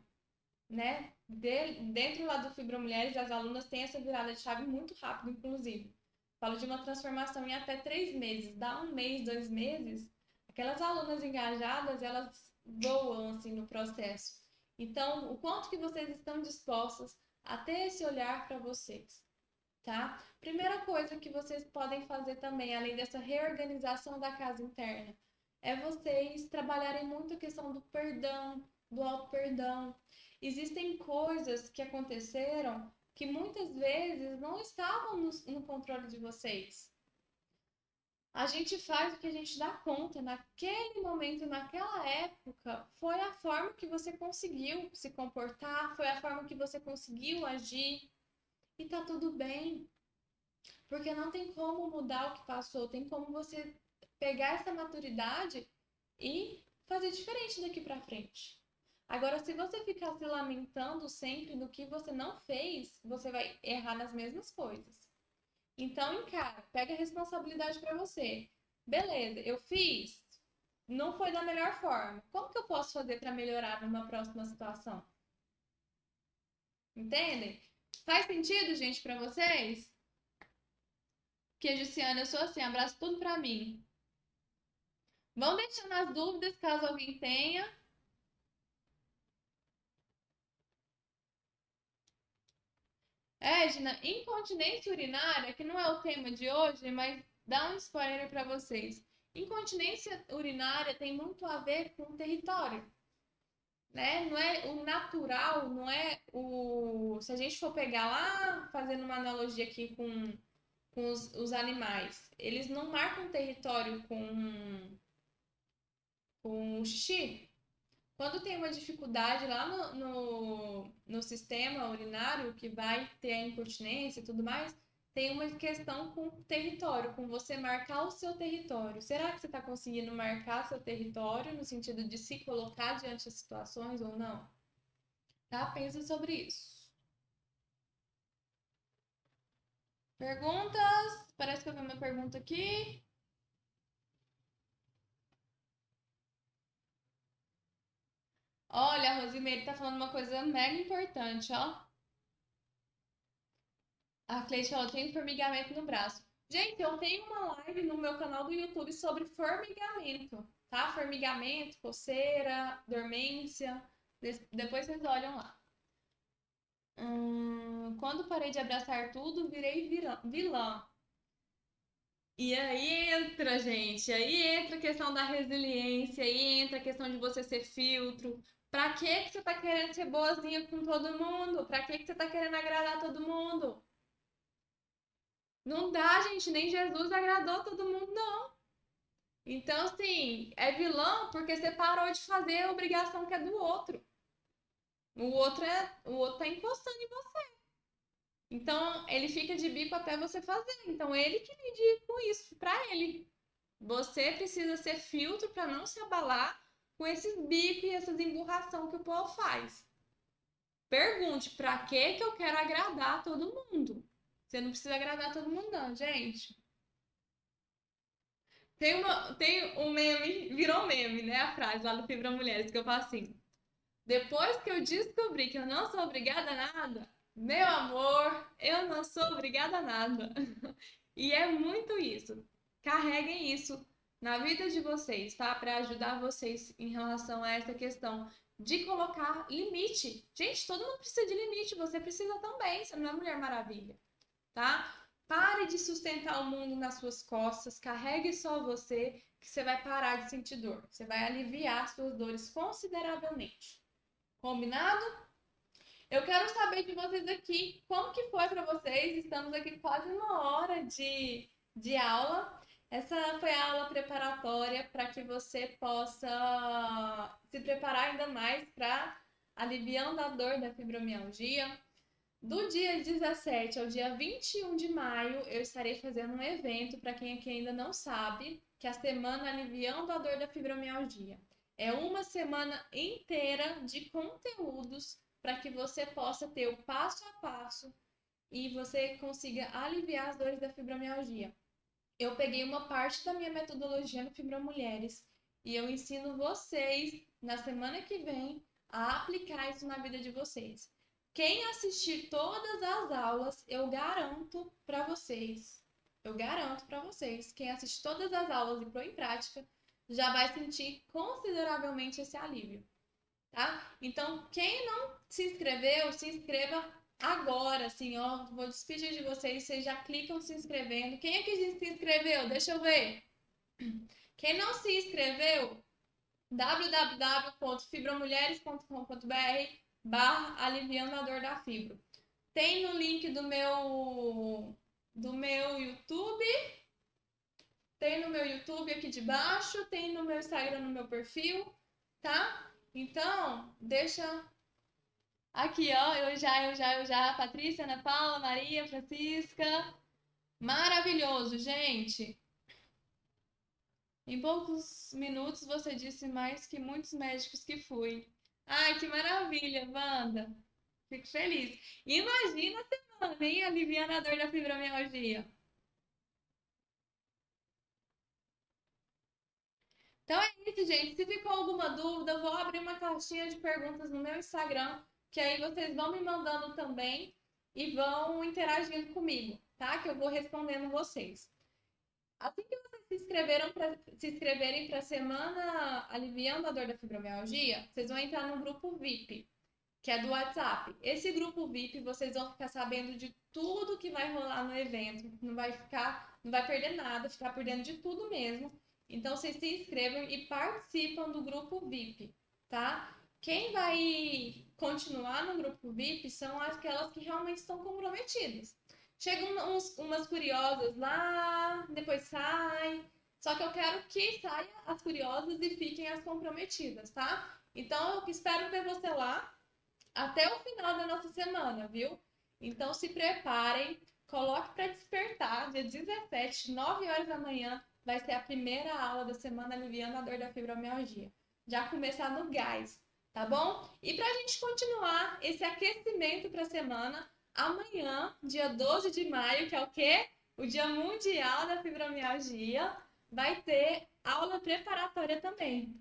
né? De, dentro lá do Fibra Mulheres, as alunas têm essa virada de chave muito rápido, inclusive. Falo de uma transformação em até três meses. Dá um mês, dois meses, aquelas alunas engajadas, elas voam, assim, no processo. Então, o quanto que vocês estão dispostas a ter esse olhar para vocês, tá? Primeira coisa que vocês podem fazer também, além dessa reorganização da casa interna, é vocês trabalharem muito a questão do perdão, do auto-perdão. Existem coisas que aconteceram que muitas vezes não estavam no, no controle de vocês. A gente faz o que a gente dá conta. Naquele momento, naquela época, foi a forma que você conseguiu se comportar, foi a forma que você conseguiu agir. E tá tudo bem. Porque não tem como mudar o que passou, tem como você pegar essa maturidade e fazer diferente daqui para frente. Agora, se você ficar se lamentando sempre do que você não fez, você vai errar nas mesmas coisas. Então, encara, pega a responsabilidade para você. Beleza, eu fiz, não foi da melhor forma. Como que eu posso fazer para melhorar numa próxima situação? Entendem? Faz sentido, gente, para vocês? Que Luciana, eu sou assim, abraço tudo pra mim. Vão deixando as dúvidas caso alguém tenha. Edna, incontinência urinária, que não é o tema de hoje, mas dá um spoiler para vocês. Incontinência urinária tem muito a ver com o território. Né? Não é o natural, não é o. Se a gente for pegar lá, fazendo uma analogia aqui com com os, os animais. Eles não marcam território com, com o xixi. Quando tem uma dificuldade lá no, no, no sistema urinário, que vai ter a incontinência e tudo mais, tem uma questão com território, com você marcar o seu território. Será que você está conseguindo marcar seu território no sentido de se colocar diante das situações ou não? Tá? Pensa sobre isso. Perguntas? Parece que eu vi uma pergunta aqui. Olha, a Rosimeire tá falando uma coisa mega importante, ó. A Cleide falou, tem formigamento no braço. Gente, eu tenho uma live no meu canal do YouTube sobre formigamento, tá? Formigamento, coceira, dormência. Depois vocês olham lá. Hum, quando parei de abraçar tudo, virei vilã. E aí entra, gente, aí entra a questão da resiliência, aí entra a questão de você ser filtro. Pra que que você tá querendo ser boazinha com todo mundo? Pra que que você tá querendo agradar todo mundo? Não dá, gente, nem Jesus agradou todo mundo, não. Então, assim, é vilão porque você parou de fazer a obrigação que é do outro. O outro é, o outro tá encostando em você. Então, ele fica de bico até você fazer. Então, ele que lide com isso para ele. Você precisa ser filtro para não se abalar com esses bicos e essas emburração que o povo faz. Pergunte para que que eu quero agradar todo mundo. Você não precisa agradar todo mundo não, gente. Tem, uma, tem um meme, virou meme, né? A frase lá do Fibra Mulheres, que eu falo assim. Depois que eu descobri que eu não sou obrigada a nada, meu amor, eu não sou obrigada a nada. e é muito isso. Carreguem isso na vida de vocês, tá? Para ajudar vocês em relação a essa questão de colocar limite. Gente, todo mundo precisa de limite, você precisa também, você não é Mulher Maravilha, tá? Pare de sustentar o mundo nas suas costas, carregue só você, que você vai parar de sentir dor. Você vai aliviar suas dores consideravelmente. Combinado? Eu quero saber de vocês aqui, como que foi para vocês? Estamos aqui quase uma hora de, de aula. Essa foi a aula preparatória para que você possa se preparar ainda mais para aliviando a dor da fibromialgia. Do dia 17 ao dia 21 de maio, eu estarei fazendo um evento para quem aqui ainda não sabe, que é a semana aliviando a dor da fibromialgia. É uma semana inteira de conteúdos para que você possa ter o passo a passo e você consiga aliviar as dores da fibromialgia. Eu peguei uma parte da minha metodologia no Fibromulheres e eu ensino vocês na semana que vem a aplicar isso na vida de vocês. Quem assistir todas as aulas, eu garanto para vocês, eu garanto para vocês, quem assiste todas as aulas e pôr em prática, já vai sentir consideravelmente esse alívio tá? Então, quem não se inscreveu, se inscreva agora, assim, ó. Vou despedir de vocês, vocês já clicam se inscrevendo. Quem é que se inscreveu? Deixa eu ver. Quem não se inscreveu, www.fibromulheres.com.br barra aliviando a dor da fibro. Tem no link do meu do meu YouTube, tem no meu YouTube aqui de baixo, tem no meu Instagram, no meu perfil, tá? Então, deixa aqui, ó, eu já, eu já, eu já, Patrícia, Ana Paula, Maria, Francisca. Maravilhoso, gente. Em poucos minutos você disse mais que muitos médicos que fui. Ai, que maravilha, Wanda. Fico feliz. Imagina a semana, hein? Aliviando a dor da fibromialgia. Então é isso, gente. Se ficou alguma dúvida, eu vou abrir uma caixinha de perguntas no meu Instagram, que aí vocês vão me mandando também e vão interagindo comigo, tá? Que eu vou respondendo vocês. Assim que vocês se, inscreveram se inscreverem para a semana Aliviando a Dor da Fibromialgia, vocês vão entrar no grupo VIP, que é do WhatsApp. Esse grupo VIP, vocês vão ficar sabendo de tudo que vai rolar no evento. Não vai ficar, não vai perder nada, ficar por dentro de tudo mesmo. Então, vocês se inscrevam e participam do grupo VIP, tá? Quem vai continuar no grupo VIP são aquelas que realmente estão comprometidas. Chegam uns, umas curiosas lá, depois saem. Só que eu quero que saiam as curiosas e fiquem as comprometidas, tá? Então, eu espero ver você lá até o final da nossa semana, viu? Então, se preparem, coloque para despertar, dia 17, 9 horas da manhã, vai ser a primeira aula da semana aliviando a dor da fibromialgia. Já começar no gás, tá bom? E para a gente continuar esse aquecimento para a semana, amanhã, dia 12 de maio, que é o quê? O Dia Mundial da Fibromialgia, vai ter aula preparatória também.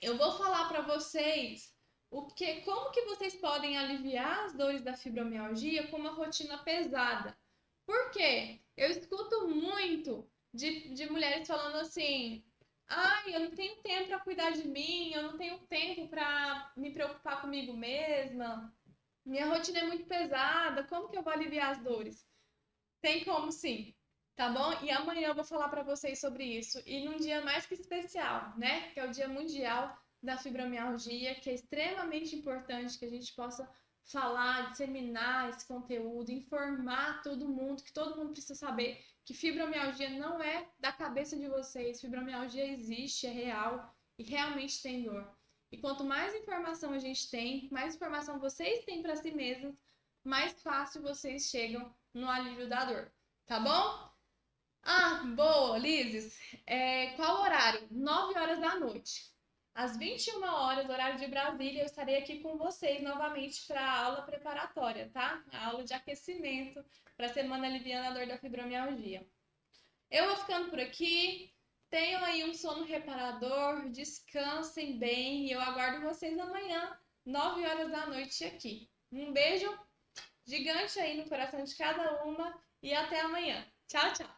Eu vou falar para vocês o que, como que vocês podem aliviar as dores da fibromialgia com uma rotina pesada. Por quê? Eu escuto muito de, de mulheres falando assim: ai, eu não tenho tempo para cuidar de mim, eu não tenho tempo para me preocupar comigo mesma, minha rotina é muito pesada, como que eu vou aliviar as dores? Tem como sim, tá bom? E amanhã eu vou falar para vocês sobre isso e num dia mais que especial, né? Que é o Dia Mundial da Fibromialgia, que é extremamente importante que a gente possa falar, disseminar esse conteúdo, informar todo mundo, que todo mundo precisa saber que fibromialgia não é da cabeça de vocês, fibromialgia existe, é real e realmente tem dor. E quanto mais informação a gente tem, mais informação vocês têm para si mesmos, mais fácil vocês chegam no alívio da dor, tá bom? Ah, boa, Lizes. É, qual horário? 9 horas da noite. Às 21 horas, horário de Brasília, eu estarei aqui com vocês novamente para a aula preparatória, tá? A aula de aquecimento para a Semana Aliviana Dor da Fibromialgia. Eu vou ficando por aqui. Tenham aí um sono reparador, descansem bem e eu aguardo vocês amanhã, 9 horas da noite aqui. Um beijo gigante aí no coração de cada uma e até amanhã. Tchau, tchau!